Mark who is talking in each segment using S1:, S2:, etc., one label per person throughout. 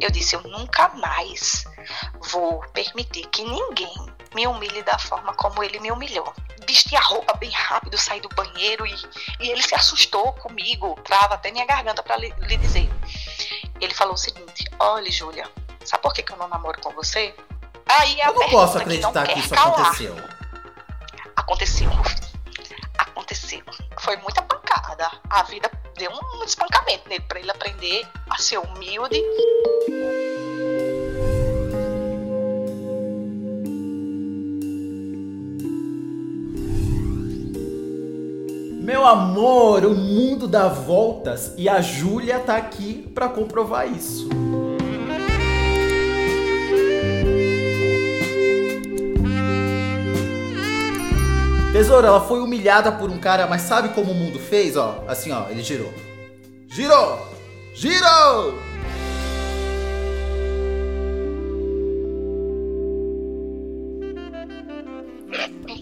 S1: Eu disse: eu nunca mais vou permitir que ninguém me humilhe da forma como ele me humilhou. Vesti a roupa bem rápido, saí do banheiro e, e ele se assustou comigo, trava até minha garganta para lhe, lhe dizer. Ele falou o seguinte: Olha, Júlia, sabe por que, que eu não namoro com você?
S2: Aí é eu não posso acreditar que, que isso calar. aconteceu.
S1: Aconteceu, Aconteceu. Foi muita A vida deu um espancamento nele para ele aprender a ser humilde.
S2: Meu amor, o mundo dá voltas e a Júlia tá aqui para comprovar isso. Tesoura, ela foi humilhada por um cara, mas sabe como o mundo fez? Ó, assim, ó, ele girou. Girou! Girou!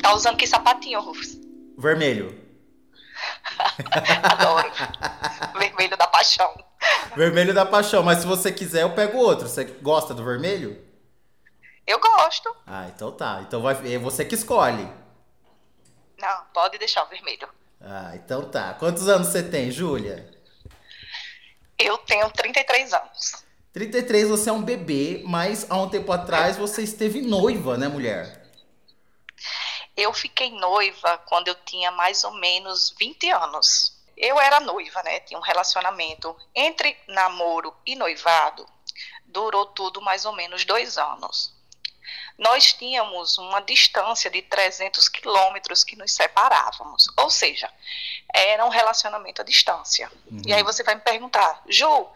S1: Tá usando que sapatinho, Rufus?
S2: Vermelho.
S1: Adoro. vermelho da paixão.
S2: Vermelho da paixão, mas se você quiser, eu pego outro. Você gosta do vermelho?
S1: Eu gosto.
S2: Ah, então tá. Então vai, é você que escolhe.
S1: Não, pode deixar o vermelho.
S2: Ah, então tá. Quantos anos você tem, Júlia?
S1: Eu tenho 33 anos.
S2: 33 você é um bebê, mas há um tempo atrás você esteve noiva, né, mulher?
S1: Eu fiquei noiva quando eu tinha mais ou menos 20 anos. Eu era noiva, né? Tinha um relacionamento entre namoro e noivado. Durou tudo mais ou menos dois anos nós tínhamos uma distância de 300 quilômetros que nos separávamos. Ou seja, era um relacionamento à distância. Uhum. E aí você vai me perguntar, Ju,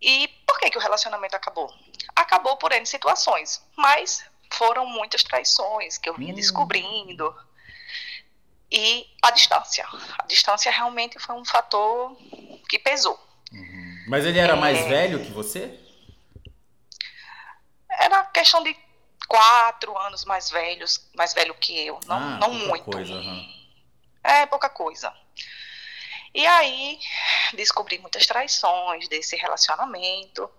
S1: e por que, que o relacionamento acabou? Acabou por N situações, mas foram muitas traições que eu vinha uhum. descobrindo. E a distância. A distância realmente foi um fator que pesou.
S2: Uhum. Mas ele era mais é... velho que você?
S1: Era questão de quatro anos mais velhos, mais velho que eu, não,
S2: ah,
S1: não muito.
S2: Coisa, uhum.
S1: É pouca coisa. E aí descobri muitas traições desse relacionamento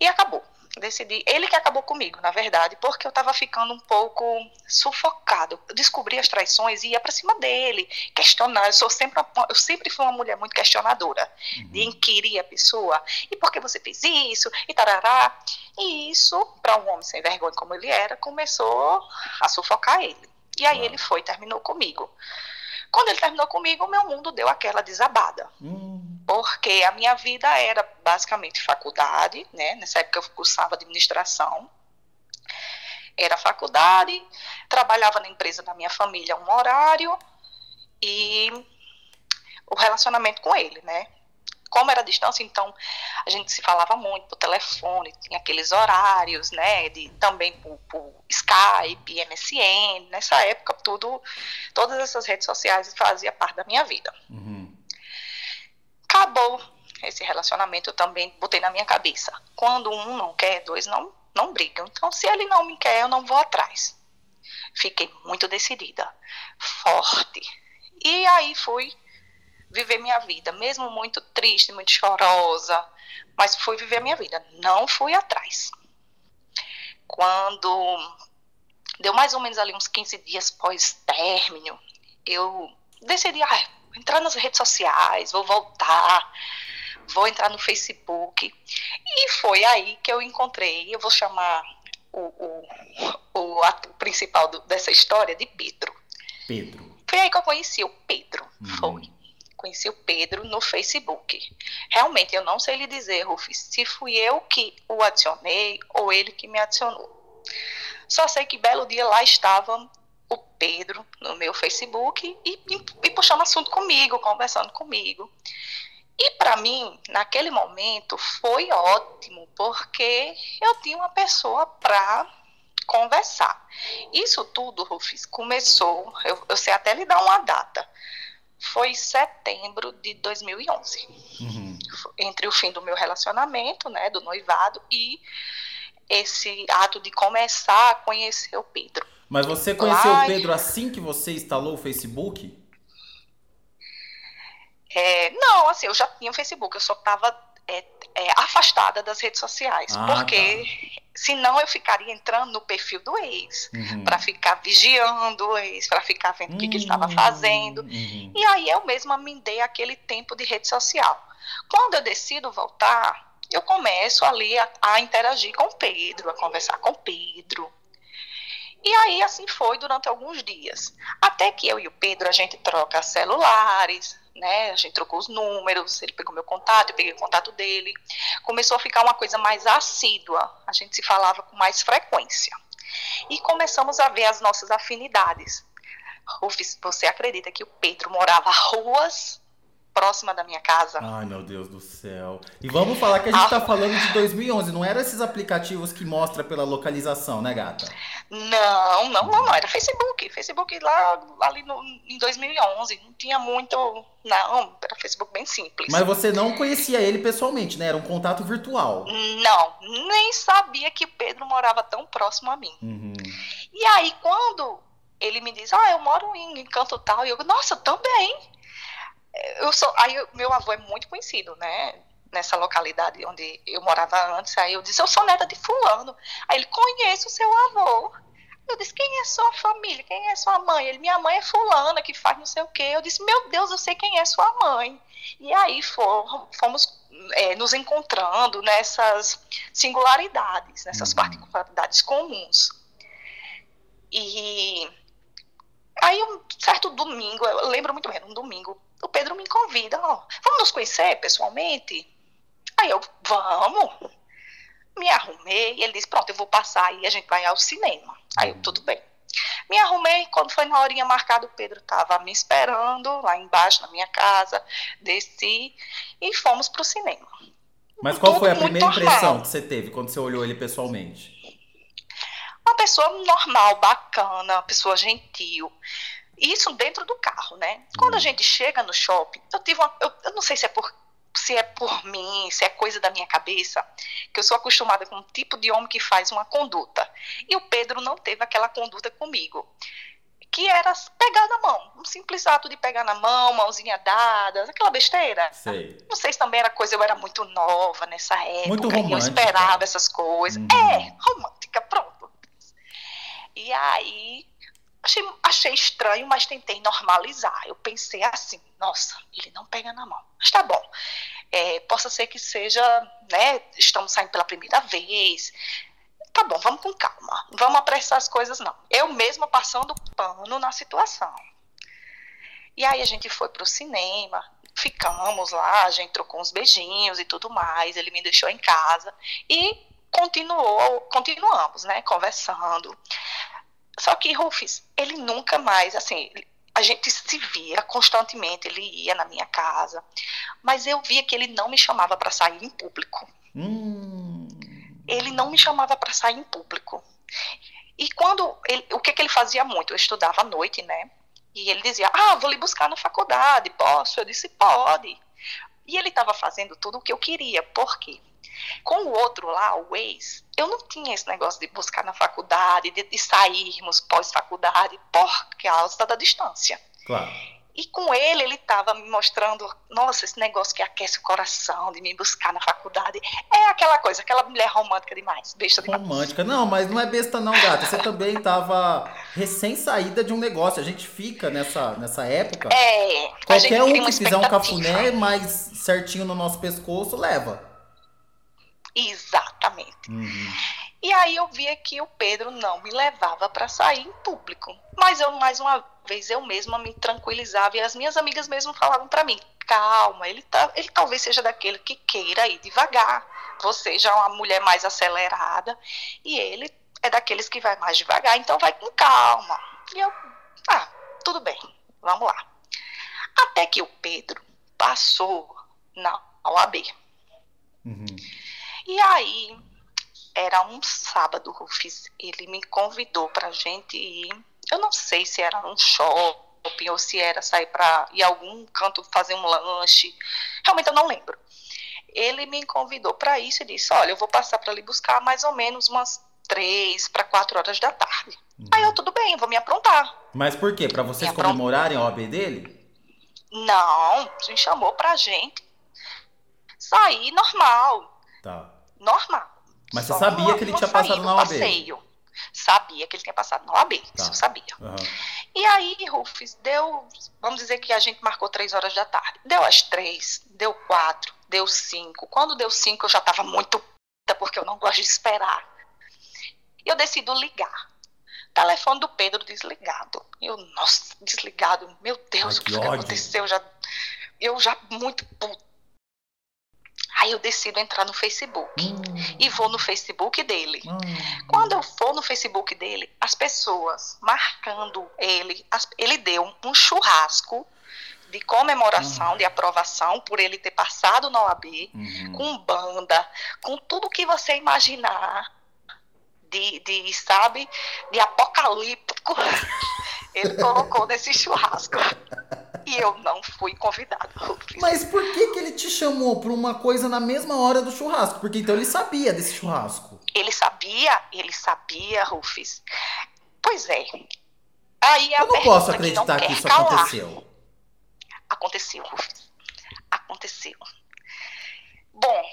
S1: e acabou decidi, ele que acabou comigo, na verdade, porque eu estava ficando um pouco sufocado. Eu descobri as traições e ia para cima dele, questionar. Eu sou sempre, eu sempre fui uma mulher muito questionadora, uhum. de inquirir a pessoa. E por que você fez isso? E tarará. E isso, para um homem sem vergonha como ele era, começou a sufocar ele. E aí ele foi, terminou comigo. Quando ele terminou comigo, o meu mundo deu aquela desabada. Hum. Porque a minha vida era basicamente faculdade, né? Nessa época eu cursava administração. Era faculdade, trabalhava na empresa da minha família um horário e o relacionamento com ele, né? como era distância, então a gente se falava muito por telefone, tinha aqueles horários, né, de, também por, por Skype, MSN, nessa época tudo, todas essas redes sociais fazia parte da minha vida. Uhum. Acabou esse relacionamento, eu também botei na minha cabeça, quando um não quer, dois não, não brigam, então se ele não me quer, eu não vou atrás. Fiquei muito decidida, forte, e aí fui viver minha vida, mesmo muito triste, muito chorosa, mas fui viver minha vida, não fui atrás. Quando deu mais ou menos ali uns 15 dias pós-término, eu decidi ah, entrar nas redes sociais, vou voltar, vou entrar no Facebook. E foi aí que eu encontrei, eu vou chamar o, o, o ato principal do, dessa história de Pedro.
S2: Pedro.
S1: Foi aí que eu conheci o Pedro. Hum. Foi conheci o Pedro no Facebook. Realmente, eu não sei lhe dizer, Rufus, se fui eu que o adicionei ou ele que me adicionou. Só sei que belo dia lá estava o Pedro no meu Facebook e, e, e puxando assunto comigo, conversando comigo. E para mim, naquele momento, foi ótimo, porque eu tinha uma pessoa para conversar. Isso tudo, Rufus, começou, eu, eu sei até lhe dar uma data foi setembro de 2011. Uhum. Entre o fim do meu relacionamento, né, do noivado, e esse ato de começar a conhecer o Pedro.
S2: Mas você conheceu o Pedro assim que você instalou o Facebook?
S1: É, não, assim, eu já tinha o Facebook, eu só estava é, é, afastada das redes sociais,
S2: Ah,
S1: porque senão eu ficaria entrando no perfil do ex,
S2: Uhum.
S1: para ficar vigiando o ex, para ficar vendo o que, que ele estava fazendo.
S2: uhum.
S1: E aí eu mesma me dei aquele tempo de rede social. Quando eu decido voltar, eu começo ali a, a interagir com o Pedro, a conversar com o Pedro. E aí assim foi durante alguns dias. Até que eu e o Pedro a gente troca celulares, né? A gente trocou os números, ele pegou meu contato, eu peguei o contato dele. Começou a ficar uma coisa mais assídua. A gente se falava com mais frequência. E começamos a ver as nossas afinidades. Rufus, você acredita que o Pedro morava ruas próxima da minha casa?
S2: Ai, meu Deus do céu. E vamos falar que a gente tá falando de 2011, não eram esses aplicativos que mostra pela localização, né, gata?
S1: Não, não, não, não. Era Facebook. Facebook lá ali no, em 2011. Não tinha muito. Não, era Facebook bem simples.
S2: Mas você não conhecia ele pessoalmente, né? Era um contato virtual.
S1: Não, nem sabia que Pedro morava tão próximo a mim.
S2: Uhum.
S1: E aí, quando ele me diz, ah, eu moro em canto tal, e eu, nossa, eu também. Eu sou, aí, eu- meu avô é muito conhecido, né? Nessa localidade onde eu morava antes. Aí eu disse, eu sou neta de fulano. Aí ele, conheço o seu avô. Eu disse, quem é sua família? Quem é sua mãe? Ele, minha mãe é fulana, que faz não sei o quê. Eu disse, meu Deus, eu sei quem é sua mãe. E aí fomos é, nos encontrando nessas singularidades, nessas
S2: Uhum.
S1: particularidades comuns. E aí um certo domingo, eu lembro muito bem, um domingo, o Pedro me convida, ó, vamos nos conhecer pessoalmente? Aí eu, vamos. Me arrumei, ele disse, pronto, eu vou passar aí, a gente vai ao cinema. Aí eu, tudo bem. Me arrumei, quando foi na horinha marcada, o Pedro estava me esperando lá embaixo na minha casa, desci e fomos pro cinema.
S2: Mas qual
S1: Tudo
S2: foi a primeira
S1: normal.
S2: impressão que você teve quando você olhou ele pessoalmente?
S1: uma pessoa normal, bacana, uma pessoa gentil. Isso dentro do carro, né? Quando a
S2: Uhum.
S1: gente chega no shopping, eu tive uma. Eu, eu não sei se é por se é por mim, se é coisa da minha cabeça, que eu sou acostumada com um tipo de homem que faz uma conduta. E o Pedro não teve aquela conduta comigo. Que era pegar na mão. Um simples ato de pegar na mão, mãozinha dada, aquela besteira.
S2: Sei.
S1: Não sei se também era coisa, eu era muito nova nessa época.
S2: Muito
S1: e eu esperava essas coisas.
S2: Uhum.
S1: É, romântica, pronto. E aí, achei, achei estranho, mas tentei normalizar. Eu pensei assim, nossa, ele não pega na mão. Mas tá bom. É, possa ser que seja, né, estamos saindo pela primeira vez. Tá bom, vamos com calma. Vamos apressar as coisas, não. Eu mesma passando pano na situação. E aí a gente foi pro cinema, ficamos lá, a gente trocou uns beijinhos e tudo mais. Ele me deixou em casa e continuou, continuamos, né, conversando. Só que Rufus, ele nunca mais, assim, a gente se via constantemente, ele ia na minha casa, mas eu via que ele não me chamava para sair em público.
S2: Hum.
S1: Ele não me chamava para sair em público. E quando ele, o que, que ele fazia muito? Eu estudava à noite, né? E ele dizia: Ah, vou lhe buscar na faculdade, posso? Eu disse: Pode. E ele estava fazendo tudo o que eu queria. Por quê? Com o outro lá, o ex, eu não tinha esse negócio de buscar na faculdade, de, de sairmos pós-faculdade, por causa da distância.
S2: Claro.
S1: E com ele, ele estava me mostrando, nossa, esse negócio que aquece o coração, de me buscar na faculdade. É aquela coisa, aquela mulher romântica demais, besta demais.
S2: Romântica. Não, mas não é besta não, gata. Você também tava recém-saída de um negócio. A gente fica nessa, nessa época.
S1: É,
S2: Qualquer um que fizer um cafuné mais certinho no nosso pescoço, leva.
S1: Exatamente.
S2: Uhum.
S1: E aí eu via que o Pedro não me levava para sair em público. Mas eu, mais uma vez, eu mesma me tranquilizava e as minhas amigas mesmo falavam para mim: calma, ele, tá, ele talvez seja daquele que queira ir devagar. Você já é uma mulher mais acelerada e ele é daqueles que vai mais devagar, então vai com calma. E eu, ah, tudo bem, vamos lá. Até que o Pedro passou na OAB.
S2: Uhum.
S1: E aí, era um sábado, Rufus, ele me convidou pra gente ir. Eu não sei se era num shopping ou se era sair pra ir a algum canto fazer um lanche. Realmente eu não lembro. Ele me convidou pra isso e disse: Olha, eu vou passar pra lhe buscar mais ou menos umas três para quatro horas da tarde.
S2: Uhum.
S1: Aí eu, tudo bem, vou me aprontar.
S2: Mas por quê? Pra vocês comemorarem a OAB dele?
S1: Não, me chamou pra gente Saí normal.
S2: Tá.
S1: Normal.
S2: Mas você sabia que ele tinha passado
S1: no
S2: na OAB?
S1: passeio. Sabia que ele tinha passado na OAB,
S2: Tá.
S1: isso eu sabia.
S2: Aham.
S1: E aí, Rufus, deu, vamos dizer que a gente marcou três horas da tarde. Deu às três, deu quatro, deu cinco. Quando deu cinco, eu já estava muito puta, porque eu não gosto de esperar. E eu decido ligar. Telefone do Pedro desligado. Eu, nossa, desligado. Meu Deus,
S2: Ai,
S1: o
S2: que
S1: que, que aconteceu? Eu já, eu já muito puta. Aí eu decido entrar no Facebook.
S2: Hum,
S1: E vou no Facebook dele.
S2: hum.
S1: Quando eu for no Facebook dele, as pessoas marcando ele, ele deu um churrasco de comemoração, de aprovação por ele ter passado na OAB,
S2: Uhum.
S1: com banda, com tudo que você imaginar de, de sabe, de apocalíptico, ele colocou nesse churrasco. E eu não fui convidada. Rufus.
S2: Mas por que, que ele te chamou pra uma coisa na mesma hora do churrasco? Porque então ele sabia desse churrasco.
S1: Ele sabia, ele sabia, Rufus. Pois é. Aí a
S2: Eu não posso
S1: que
S2: acreditar que
S1: quer
S2: isso
S1: calar.
S2: aconteceu.
S1: Aconteceu, Rufus. Aconteceu. Bom,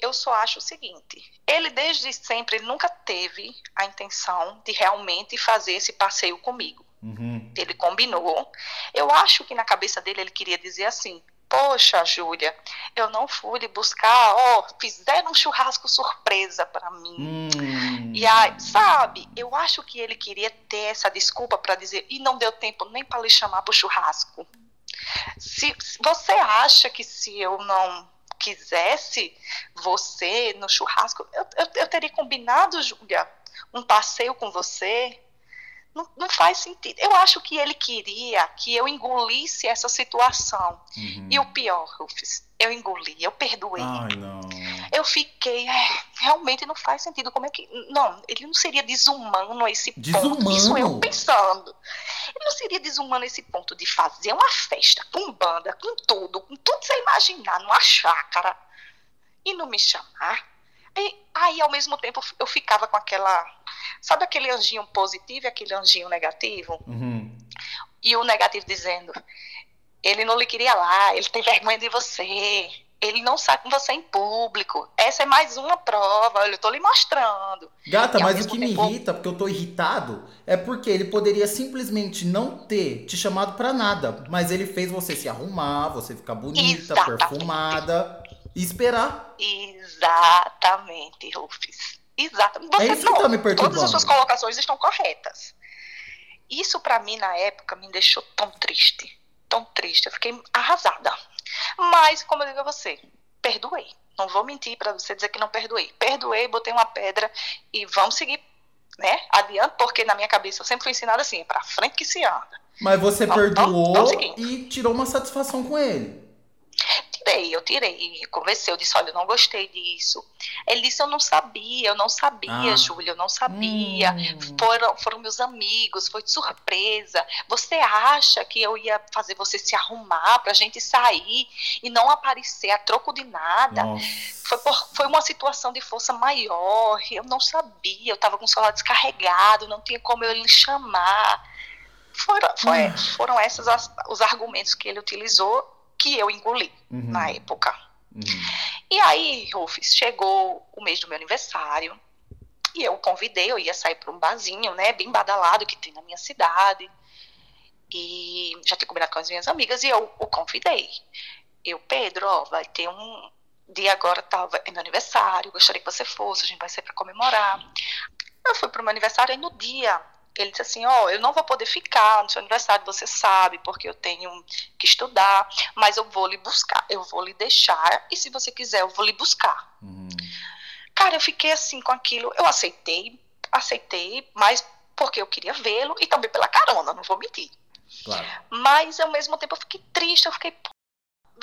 S1: eu só acho o seguinte: ele desde sempre ele nunca teve a intenção de realmente fazer esse passeio comigo.
S2: Uhum.
S1: Ele combinou. Eu acho que na cabeça dele ele queria dizer assim: Poxa, Júlia, eu não fui lhe buscar, ó, fizeram um churrasco surpresa para mim.
S2: Hum.
S1: E aí, sabe, eu acho que ele queria ter essa desculpa para dizer, e não deu tempo nem para lhe chamar para o churrasco. Se, se você acha que se eu não quisesse você no churrasco, eu, eu, eu teria combinado, Júlia, um passeio com você? Não, não faz sentido. Eu acho que ele queria que eu engolisse essa situação.
S2: Uhum.
S1: E o pior, Rufus, eu engoli, eu perdoei.
S2: Ai, não.
S1: Eu fiquei, é, realmente não faz sentido. Como é que. Não, ele não seria desumano a esse ponto.
S2: Desumano?
S1: Isso eu pensando. Ele não seria desumano a esse ponto de fazer uma festa com banda, com tudo, com tudo que você imaginar, numa chácara, e não me chamar. E, aí, ao mesmo tempo, eu ficava com aquela. Sabe aquele anjinho positivo e aquele anjinho negativo?
S2: Uhum.
S1: E o negativo dizendo: ele não lhe queria lá, ele tem vergonha de você, ele não sai com você em público. Essa é mais uma prova, olha, eu tô lhe mostrando.
S2: Gata,
S1: E
S2: mas o que me
S1: tempo-
S2: irrita, porque eu tô irritado, é porque ele poderia simplesmente não ter te chamado pra nada. Mas ele fez você se arrumar, você ficar bonita,
S1: Exatamente.
S2: perfumada e esperar.
S1: Exatamente, Rufus. Exatamente. Você,
S2: É isso que tá me perturbando.
S1: Todas as suas colocações estão corretas. Isso pra mim na época me deixou tão triste, tão triste. Eu fiquei arrasada. Mas como eu digo a você, perdoei. Não vou mentir pra você dizer que não perdoei. Perdoei, botei uma pedra e vamos seguir, né? Adiante, porque na minha cabeça eu sempre fui ensinada assim, é pra frente que se anda.
S2: Mas você
S1: Vamos-
S2: perdoou e tirou uma satisfação com ele.
S1: Tirei, eu tirei, conversei, eu disse, olha, eu não gostei disso. Ele disse, eu não sabia, eu não sabia,
S2: Ah.
S1: Júlia, eu não sabia.
S2: Hum.
S1: Foram, foram meus amigos, foi de surpresa. Você acha que eu ia fazer você se arrumar pra gente sair e não aparecer a troco de nada?
S2: Nossa.
S1: Foi, por- foi uma situação de força maior, eu não sabia, eu estava com o celular descarregado, não tinha como eu lhe chamar. Foram, foi-
S2: Ah.
S1: foram esses as- os argumentos que ele utilizou que eu engoli
S2: Uhum.
S1: na época.
S2: Uhum.
S1: E aí, Rufus, chegou o mês do meu aniversário e eu o convidei, eu ia sair para um barzinho, né, bem badalado que tem na minha cidade. E já tinha combinado com as minhas amigas e eu o convidei. Eu, Pedro, ó, vai ter um dia agora, tá, é meu aniversário, gostaria que você fosse, a gente vai sair para comemorar. Eu fui pro meu aniversário e no dia ele disse assim, ó, eu não vou poder ficar no seu aniversário, você sabe, porque eu tenho que estudar, mas eu vou lhe buscar, eu vou lhe deixar, e se você quiser, eu vou lhe buscar.
S2: Uhum.
S1: Cara, eu fiquei assim com aquilo, eu aceitei, aceitei, mas porque eu queria vê-lo e também pela carona, não vou mentir.
S2: Claro.
S1: Mas ao mesmo tempo eu fiquei triste, eu fiquei.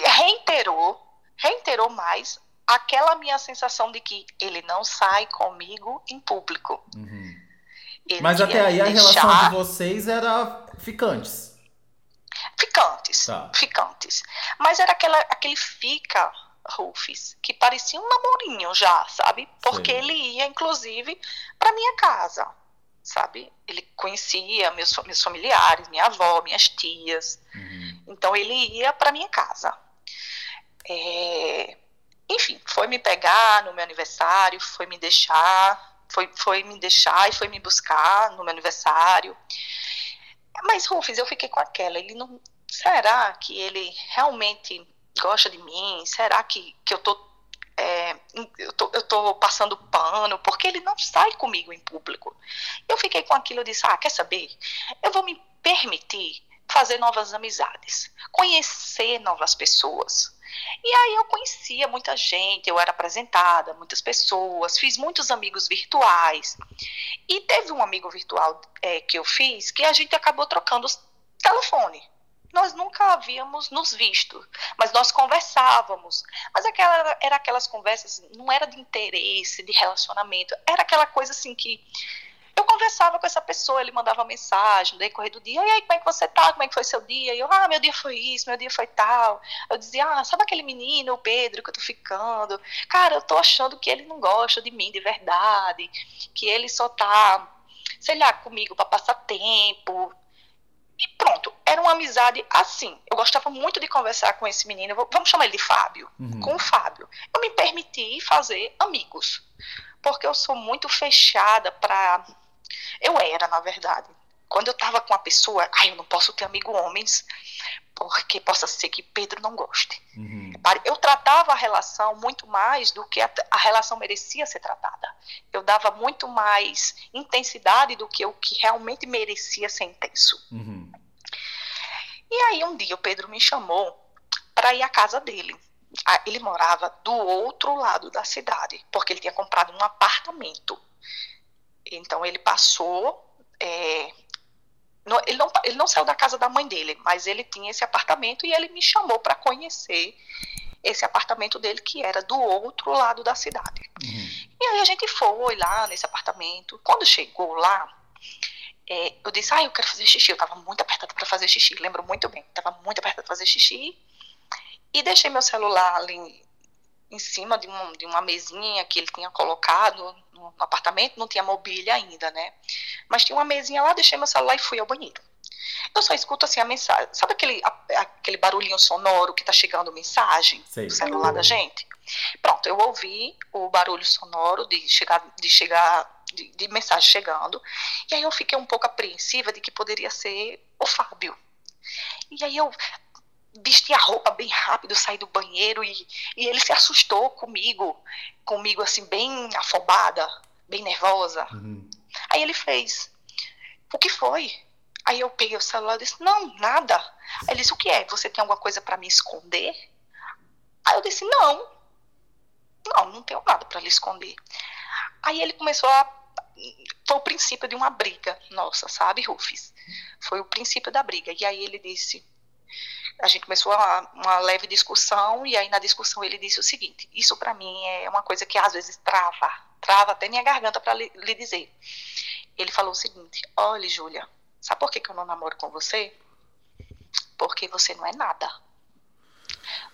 S1: Reiterou, reiterou mais aquela minha sensação de que ele não sai comigo em público.
S2: Uhum.
S1: Ele
S2: Mas até aí a relação de vocês era ficantes.
S1: Ficantes,
S2: Tá.
S1: ficantes. Mas era aquela, aquele fica, Rufus, que parecia um namorinho já, sabe? Porque ele ia, inclusive, para minha casa, sabe? Ele conhecia meus, meus familiares, minha avó, minhas tias.
S2: Uhum.
S1: Então ele ia para minha casa. É, foi me pegar no meu aniversário, foi me deixar, foi, foi me deixar e foi me buscar no meu aniversário. Mas, Rufus, eu fiquei com aquela. Ele não. Será que ele realmente gosta de mim? Será que, que eu tô é, eu, tô, eu tô passando pano, porque ele não sai comigo em público. Eu fiquei com aquilo e disse, ah, quer saber? Eu vou me permitir fazer novas amizades, conhecer novas pessoas. E aí eu conhecia muita gente, eu era apresentada, muitas pessoas, fiz muitos amigos virtuais. E teve um amigo virtual é, que eu fiz que a gente acabou trocando telefone. Nós nunca havíamos nos visto, mas nós conversávamos. Mas aquela, era aquelas conversas, não era de interesse, de relacionamento, era aquela coisa assim que eu conversava com essa pessoa, ele mandava mensagem no decorrer do dia, e aí, como é que você tá? Como é que foi seu dia? E eu, ah, meu dia foi isso, meu dia foi tal. Eu dizia, ah, sabe aquele menino, o Pedro, que eu tô ficando? Cara, eu tô achando que ele não gosta de mim de verdade, que ele só tá, sei lá, comigo para passar tempo. E pronto, era uma amizade assim. Eu gostava muito de conversar com esse menino, vamos chamar ele de Fábio, uhum. com o Fábio. Eu me permiti fazer amigos, porque eu sou muito fechada para eu era, na verdade. Quando eu estava com a pessoa, ai, eu não posso ter amigo homens, porque possa ser que Pedro não goste. Uhum. Eu tratava a relação muito mais do que a, a, relação merecia ser tratada. Eu dava muito mais intensidade do que o que realmente merecia ser intenso. Uhum. E aí um dia o Pedro me chamou para ir à casa dele. Ele morava do outro lado da cidade, porque ele tinha comprado um apartamento. Então ele passou. É, ele, não, ele não saiu da casa da mãe dele, mas ele tinha esse apartamento e ele me chamou para conhecer esse apartamento dele que era do outro lado da cidade. Uhum. E aí a gente foi lá nesse apartamento. Quando chegou lá, é, eu disse, ah, eu quero fazer xixi. Eu estava muito apertada para fazer xixi, lembro muito bem. Estava muito apertada para fazer xixi. E deixei meu celular ali em cima de, um, de uma mesinha que ele tinha colocado no, apartamento, não tinha mobília ainda, né? Mas tinha uma mesinha lá, deixei meu celular e fui ao banheiro. Eu só escuto assim a mensagem. Sabe aquele, a, aquele barulhinho sonoro que tá chegando mensagem Sei. no celular da gente? Pronto, eu ouvi o barulho sonoro de chegar, de chegar, de, de mensagem chegando. E aí eu fiquei um pouco apreensiva de que poderia ser o Fábio. E aí eu vesti a roupa bem rápido, saí do banheiro e, e ele se assustou comigo, comigo assim, bem afobada, bem nervosa. Uhum. Aí ele fez: O que foi? Aí eu peguei o celular e disse: Não, nada. Aí ele disse: O que é? Você tem alguma coisa para me esconder? Aí eu disse: Não, não, não tenho nada para lhe esconder. Aí ele começou a. Foi o princípio de uma briga nossa, sabe, Rufus? Foi o princípio da briga. E aí ele disse: a gente começou uma, uma, leve discussão e aí na discussão ele disse o seguinte: isso para mim é uma coisa que às vezes trava, trava até minha garganta para lhe, lhe, dizer. Ele falou o seguinte: olha, Júlia, sabe por que, que eu não namoro com você? Porque você não é nada.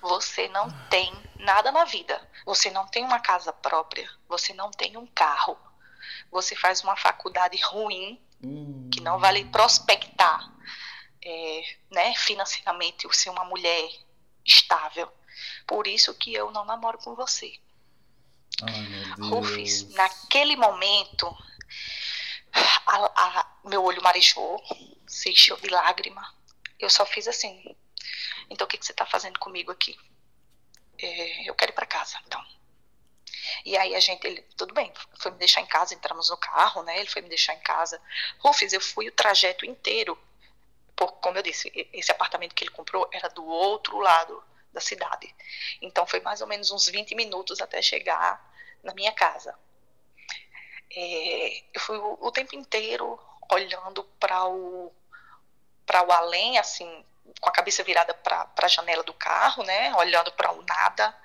S1: Você não tem nada na vida. Você não tem uma casa própria. Você não tem um carro. Você faz uma faculdade ruim que não vale prospectar é, né, financeiramente, ser uma mulher estável. Por isso que eu não namoro com você.
S2: Ai,
S1: Rufus, naquele momento, a, a, meu olho marejou, se encheu de lágrima. Eu só fiz assim. Então, o que, que você está fazendo comigo aqui? É, eu quero ir para casa, então. E aí a gente, ele, tudo bem, foi me deixar em casa, entramos no carro, né? Ele foi me deixar em casa. Rufus, eu fui o trajeto inteiro por, como eu disse, esse apartamento que ele comprou era do outro lado da cidade. Então foi mais ou menos uns 20 minutos até chegar na minha casa. É, eu fui o, o, tempo inteiro olhando para o para o além, assim, com a cabeça virada para a janela do carro, né, olhando para o nada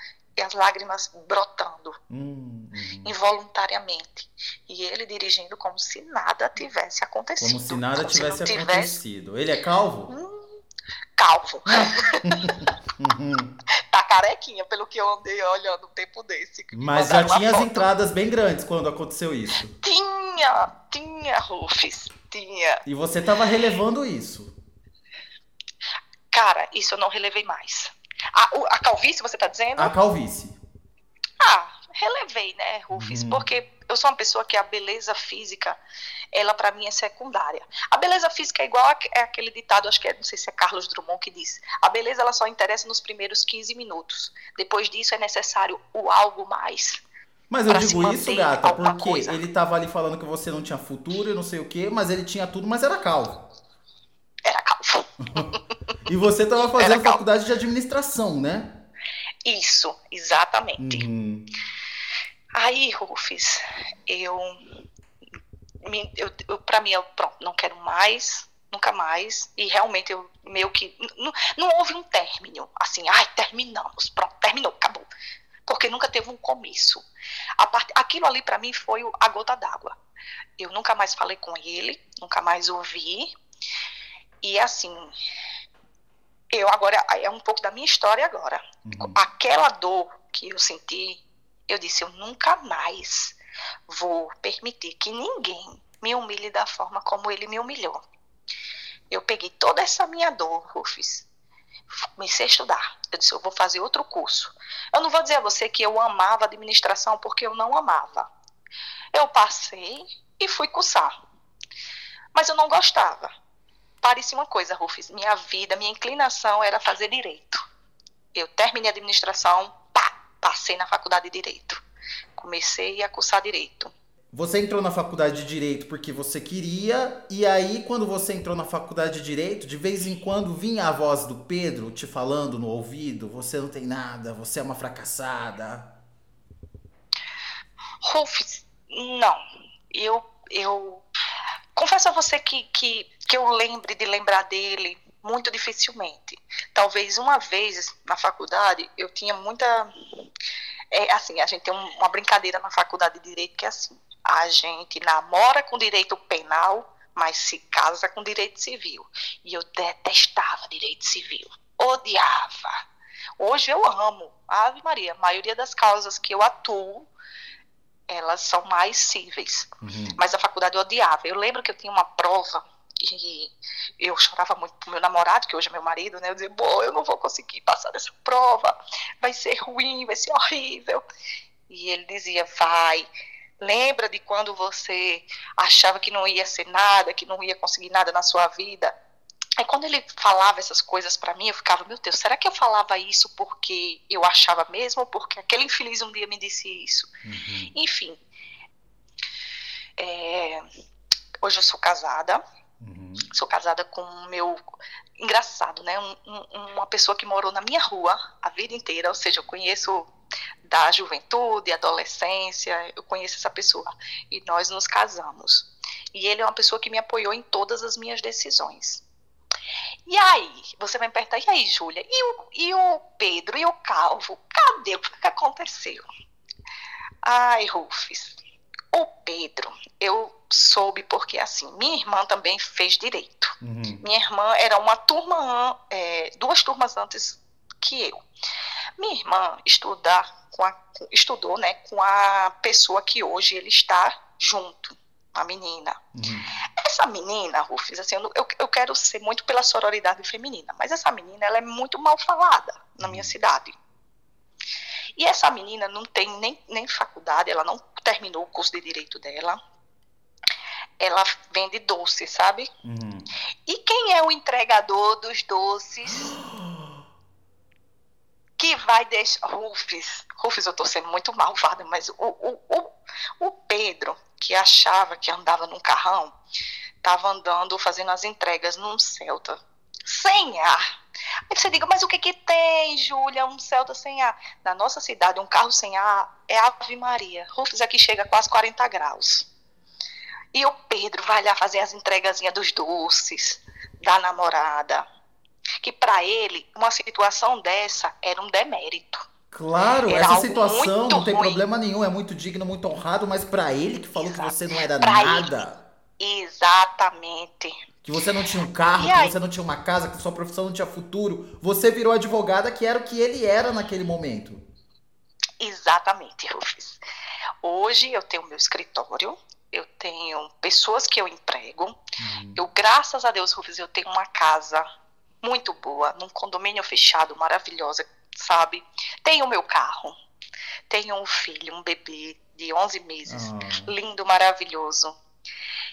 S1: e as lágrimas brotando. Hum involuntariamente. E ele dirigindo como se nada tivesse acontecido.
S2: Como se nada como tivesse se acontecido. Ele é calvo? Hum,
S1: calvo. tá carequinha, pelo que eu andei olhando um tempo desse.
S2: Mas já tinha as entradas bem grandes quando aconteceu isso.
S1: Tinha, tinha, Rufus, tinha.
S2: E você tava relevando isso?
S1: Cara, isso eu não relevei mais. A, a calvície, você tá dizendo?
S2: A calvície.
S1: Ah, levei, né, Rufus? Uhum. Porque eu sou uma pessoa que a beleza física, ela para mim é secundária. A beleza física é igual a, é aquele ditado, acho que é, não sei se é Carlos Drummond que diz. A beleza ela só interessa nos primeiros 15 minutos. Depois disso é necessário o algo mais.
S2: Mas eu digo isso, gata, porque coisa. ele tava ali falando que você não tinha futuro e não sei o quê, mas ele tinha tudo, mas era calvo.
S1: Era calvo.
S2: e você tava fazendo faculdade de administração, né?
S1: Isso, exatamente. Uhum. Aí, Rufus, eu, eu, eu para mim, eu pronto, não quero mais, nunca mais. E realmente eu meio que não, não houve um término, assim, ai, terminamos, pronto, terminou, acabou. Porque nunca teve um começo. A part... Aquilo ali para mim foi a gota d'água. Eu nunca mais falei com ele, nunca mais ouvi. E assim, eu agora é um pouco da minha história agora. Uhum. Aquela dor que eu senti eu disse: eu nunca mais vou permitir que ninguém me humilhe da forma como ele me humilhou. Eu peguei toda essa minha dor, Rufus, comecei a estudar. Eu disse: eu vou fazer outro curso. Eu não vou dizer a você que eu amava administração, porque eu não amava. Eu passei e fui cursar. Mas eu não gostava. Parecia uma coisa, Rufus. Minha vida, minha inclinação era fazer direito. Eu terminei a administração, passei na faculdade de Direito. Comecei a cursar Direito.
S2: Você entrou na faculdade de Direito porque você queria, e aí, quando você entrou na faculdade de Direito, de vez em quando vinha a voz do Pedro te falando no ouvido: você não tem nada, você é uma fracassada.
S1: Rufus, não. Eu, eu confesso a você que, que, que eu lembre de lembrar dele muito dificilmente. Talvez uma vez na faculdade eu tinha muita. É, assim, a gente tem uma brincadeira na faculdade de direito que é assim: a gente namora com direito penal, mas se casa com direito civil. E eu detestava direito civil, odiava. Hoje eu amo, Ave Maria, a maioria das causas que eu atuo elas são mais cíveis. Uhum. Mas a faculdade eu odiava. Eu lembro que eu tinha uma prova e eu chorava muito pro meu namorado, que hoje é meu marido, né? Eu dizia, bom, eu não vou conseguir passar dessa prova, vai ser ruim, vai ser horrível. E ele dizia, vai, lembra de quando você achava que não ia ser nada, que não ia conseguir nada na sua vida? Aí quando ele falava essas coisas para mim, eu ficava, meu Deus, será que eu falava isso porque eu achava mesmo ou porque aquele infeliz um dia me disse isso? Uhum. Enfim. É, hoje eu sou casada, Uhum. Sou casada com o meu. Engraçado, né? Um, um, uma pessoa que morou na minha rua a vida inteira, ou seja, eu conheço da juventude, adolescência, eu conheço essa pessoa. E nós nos casamos. E ele é uma pessoa que me apoiou em todas as minhas decisões. E aí, você vai me perguntar, e aí, Júlia, e o, e o Pedro, e o Calvo? Cadê? O que aconteceu? Ai, Rufus, o Pedro, eu soube porque assim, minha irmã também fez direito. Uhum. Minha irmã era uma turma, é, duas turmas antes que eu. Minha irmã estudar com a, estudou né, com a pessoa que hoje ele está junto, a menina. Uhum. Essa menina, Rufus, assim, eu, eu, quero ser muito pela sororidade feminina, mas essa menina ela é muito mal falada na minha uhum. cidade. E essa menina não tem nem, nem faculdade, ela não terminou o curso de direito dela. Ela vende doce, sabe? Uhum. E quem é o entregador dos doces? que vai deixar. Rufus, Rufus, eu tô sendo muito malvada, mas o, o, o, o Pedro, que achava que andava num carrão, estava andando, fazendo as entregas num Celta, sem ar. Aí você diga, mas o que que tem, Júlia, um Celta sem ar? Na nossa cidade, um carro sem ar é Ave Maria. Rufus aqui chega a quase 40 graus. E o Pedro vai lá fazer as entregazinhas dos doces da namorada. Que para ele, uma situação dessa era um demérito.
S2: Claro, era essa situação não tem ruim. problema nenhum, é muito digno, muito honrado, mas para ele que falou Exato. que você não era pra nada.
S1: Ele, exatamente.
S2: Que você não tinha um carro, que você não tinha uma casa, que sua profissão não tinha futuro. Você virou advogada que era o que ele era naquele momento.
S1: Exatamente, Rufus. Hoje eu tenho meu escritório, eu tenho pessoas que eu emprego. Uhum. Eu, graças a Deus, Rufus, eu tenho uma casa muito boa, num condomínio fechado, maravilhosa, sabe? Tenho meu carro, tenho um filho, um bebê de 11 meses, oh. lindo, maravilhoso.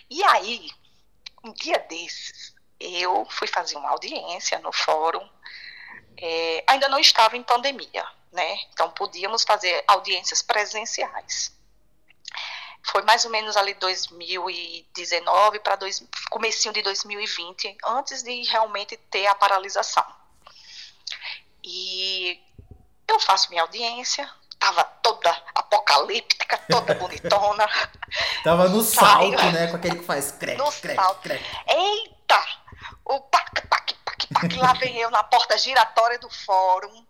S1: E aí, um dia desses, eu fui fazer uma audiência no fórum. É, ainda não estava em pandemia, né? Então podíamos fazer audiências presenciais. Foi mais ou menos ali 2019 para comecinho de 2020, antes de realmente ter a paralisação. E eu faço minha audiência, tava toda apocalíptica, toda bonitona.
S2: tava no salto, né? Com aquele que faz crec, no salto.
S1: Eita! O pac, pac, pac, pac, lá vem eu na porta giratória do fórum.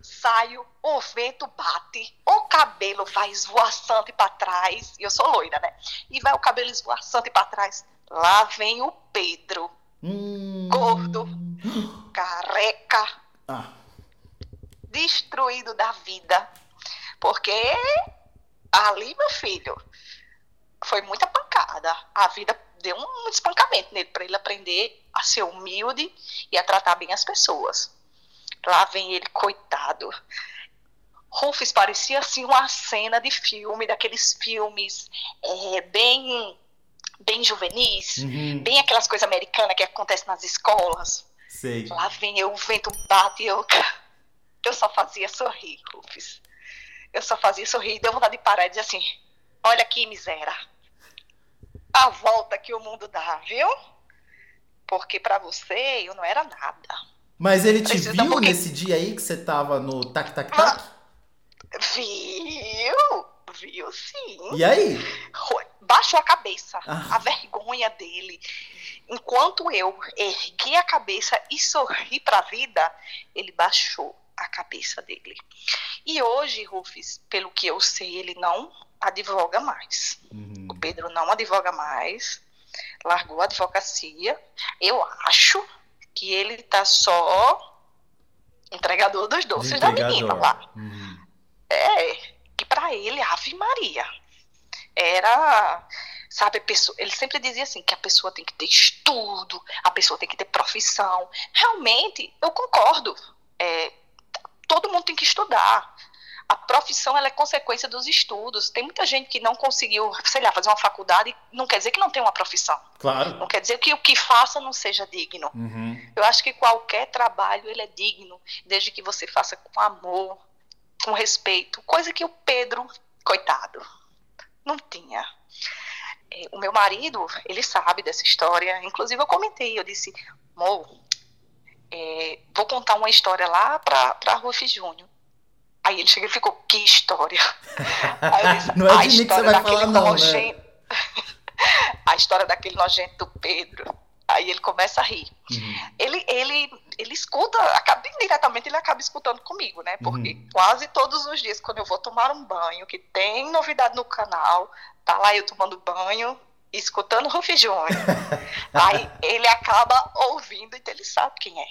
S1: Saio, o vento bate, o cabelo vai esvoaçante para trás. E eu sou loira, né? E vai o cabelo esvoaçante para trás. Lá vem o Pedro. Hum. Gordo, careca. Ah. Destruído da vida porque ali, meu filho, foi muita pancada. A vida deu um espancamento nele para ele aprender a ser humilde e a tratar bem as pessoas. Lá vem ele, coitado. Rufus parecia assim uma cena de filme, daqueles filmes é, bem bem juvenis, uhum. bem aquelas coisas americanas que acontecem nas escolas.
S2: Sei.
S1: Lá vem eu, o vento bate e eu, eu só fazia sorrir, Rufus eu só fazia sorrir, deu vontade de parar e dizer assim: olha aqui, miséria. A volta que o mundo dá, viu? Porque para você eu não era nada.
S2: Mas ele te Precisa viu nesse dia aí que você tava no tac tac tac?
S1: Ah, viu? Viu sim.
S2: E aí?
S1: Baixou a cabeça. Ah. A vergonha dele. Enquanto eu ergui a cabeça e sorri para a vida, ele baixou a cabeça dele. E hoje, Rufus, pelo que eu sei, ele não advoga mais. Uhum. O Pedro não advoga mais, largou a advocacia. Eu acho que ele está só entregador dos doces entregador. da menina lá. Uhum. É, que para ele, Ave Maria, era sabe, pessoa, ele sempre dizia assim, que a pessoa tem que ter estudo, a pessoa tem que ter profissão. Realmente, eu concordo. É, todo mundo tem que estudar. A profissão ela é consequência dos estudos. Tem muita gente que não conseguiu, sei lá, fazer uma faculdade, não quer dizer que não tem uma profissão.
S2: Claro.
S1: Não quer dizer que o que faça não seja digno. Uhum. Eu acho que qualquer trabalho ele é digno, desde que você faça com amor, com respeito. Coisa que o Pedro, coitado, não tinha. É, o meu marido, ele sabe dessa história. Inclusive, eu comentei, eu disse, amor, é, vou contar uma história lá para Rufi Júnior. Aí ele chega e ficou, que história?
S2: Disse, não é de mim que você vai falar não, né? nojento, né?
S1: a história daquele nojento do Pedro. Aí ele começa a rir. Uhum. Ele, ele, ele escuta, acaba, indiretamente ele acaba escutando comigo, né? Porque uhum. quase todos os dias, quando eu vou tomar um banho, que tem novidade no canal, tá lá eu tomando banho, escutando Rufi Júnior. Aí ele acaba ouvindo, então ele sabe quem é.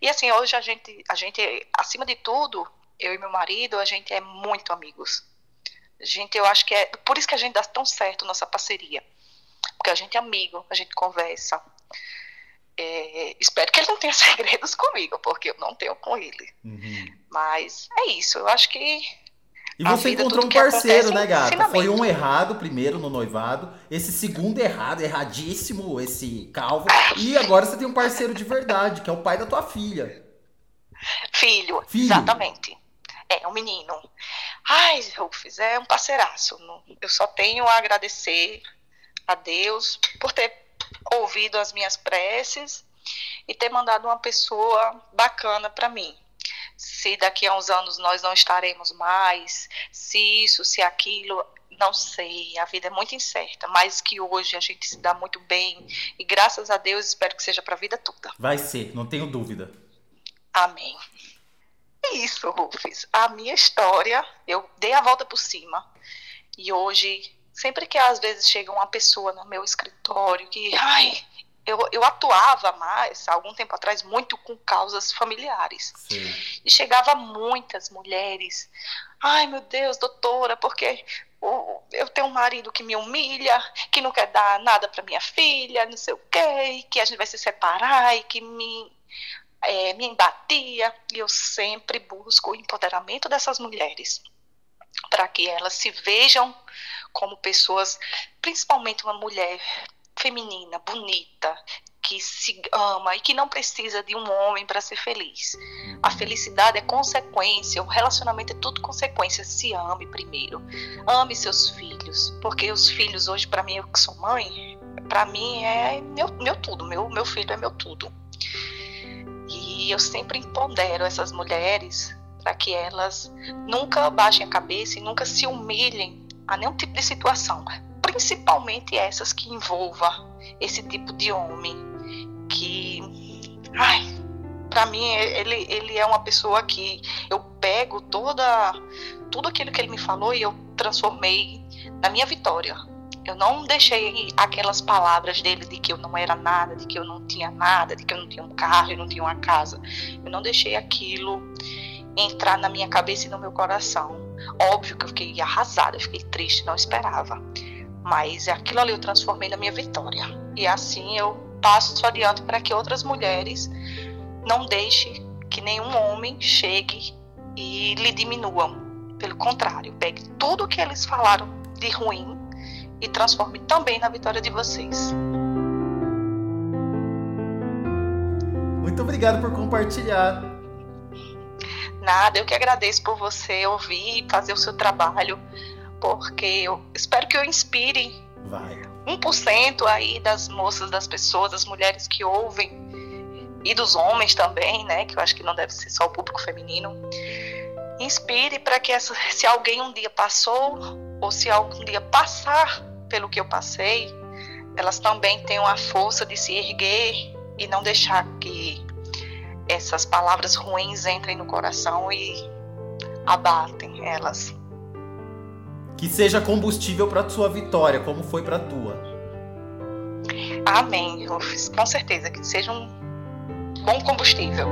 S1: E assim, hoje a gente, a gente, acima de tudo, eu e meu marido, a gente é muito amigos. A gente, eu acho que é por isso que a gente dá tão certo nossa parceria. Porque a gente é amigo, a gente conversa. É, espero que ele não tenha segredos comigo, porque eu não tenho com ele. Uhum. Mas é isso, eu acho que
S2: e você encontrou um parceiro, né, gata? Foi um errado primeiro no noivado, esse segundo errado, erradíssimo, esse calvo. E agora você tem um parceiro de verdade, que é o pai da tua filha.
S1: Filho, Filho. exatamente. É, um menino. Ai, Rufus, é um parceiraço. Eu só tenho a agradecer a Deus por ter ouvido as minhas preces e ter mandado uma pessoa bacana para mim se daqui a uns anos nós não estaremos mais, se isso, se aquilo, não sei, a vida é muito incerta, mas que hoje a gente se dá muito bem e graças a Deus espero que seja para a vida toda.
S2: Vai ser, não tenho dúvida.
S1: Amém. É isso, Rufus. A minha história, eu dei a volta por cima e hoje, sempre que às vezes chega uma pessoa no meu escritório que, ai, eu, eu atuava mais, algum tempo atrás, muito com causas familiares. Sim. E chegava muitas mulheres. Ai, meu Deus, doutora, porque eu tenho um marido que me humilha, que não quer dar nada para minha filha, não sei o quê, que a gente vai se separar e que me, é, me embatia. E eu sempre busco o empoderamento dessas mulheres. para que elas se vejam como pessoas, principalmente uma mulher feminina, bonita, que se ama e que não precisa de um homem para ser feliz. A felicidade é consequência, o relacionamento é tudo consequência. Se ame primeiro, ame seus filhos, porque os filhos hoje para mim eu que sou mãe, para mim é meu, meu tudo, meu meu filho é meu tudo. E eu sempre empodero essas mulheres para que elas nunca baixem a cabeça e nunca se humilhem a nenhum tipo de situação, principalmente essas que envolva esse tipo de homem que, ai, para mim ele, ele é uma pessoa que eu pego toda tudo aquilo que ele me falou e eu transformei na minha vitória. Eu não deixei aquelas palavras dele de que eu não era nada, de que eu não tinha nada, de que eu não tinha um carro, eu não tinha uma casa. Eu não deixei aquilo entrar na minha cabeça e no meu coração. Óbvio que eu fiquei arrasada, eu fiquei triste, não esperava. Mas aquilo ali eu transformei na minha vitória. E assim eu passo adiante para que outras mulheres não deixem que nenhum homem chegue e lhe diminuam. Pelo contrário, pegue tudo o que eles falaram de ruim e transforme também na vitória de vocês.
S2: Muito obrigado por compartilhar
S1: nada. Eu que agradeço por você ouvir e fazer o seu trabalho, porque eu espero que eu inspire
S2: Vai.
S1: 1% aí das moças, das pessoas, das mulheres que ouvem e dos homens também, né? Que eu acho que não deve ser só o público feminino. Inspire para que essa, se alguém um dia passou ou se algum dia passar pelo que eu passei, elas também tenham a força de se erguer e não deixar que essas palavras ruins entrem no coração e abatem elas.
S2: Que seja combustível para sua vitória, como foi para tua.
S1: Amém. Com certeza que seja um bom combustível.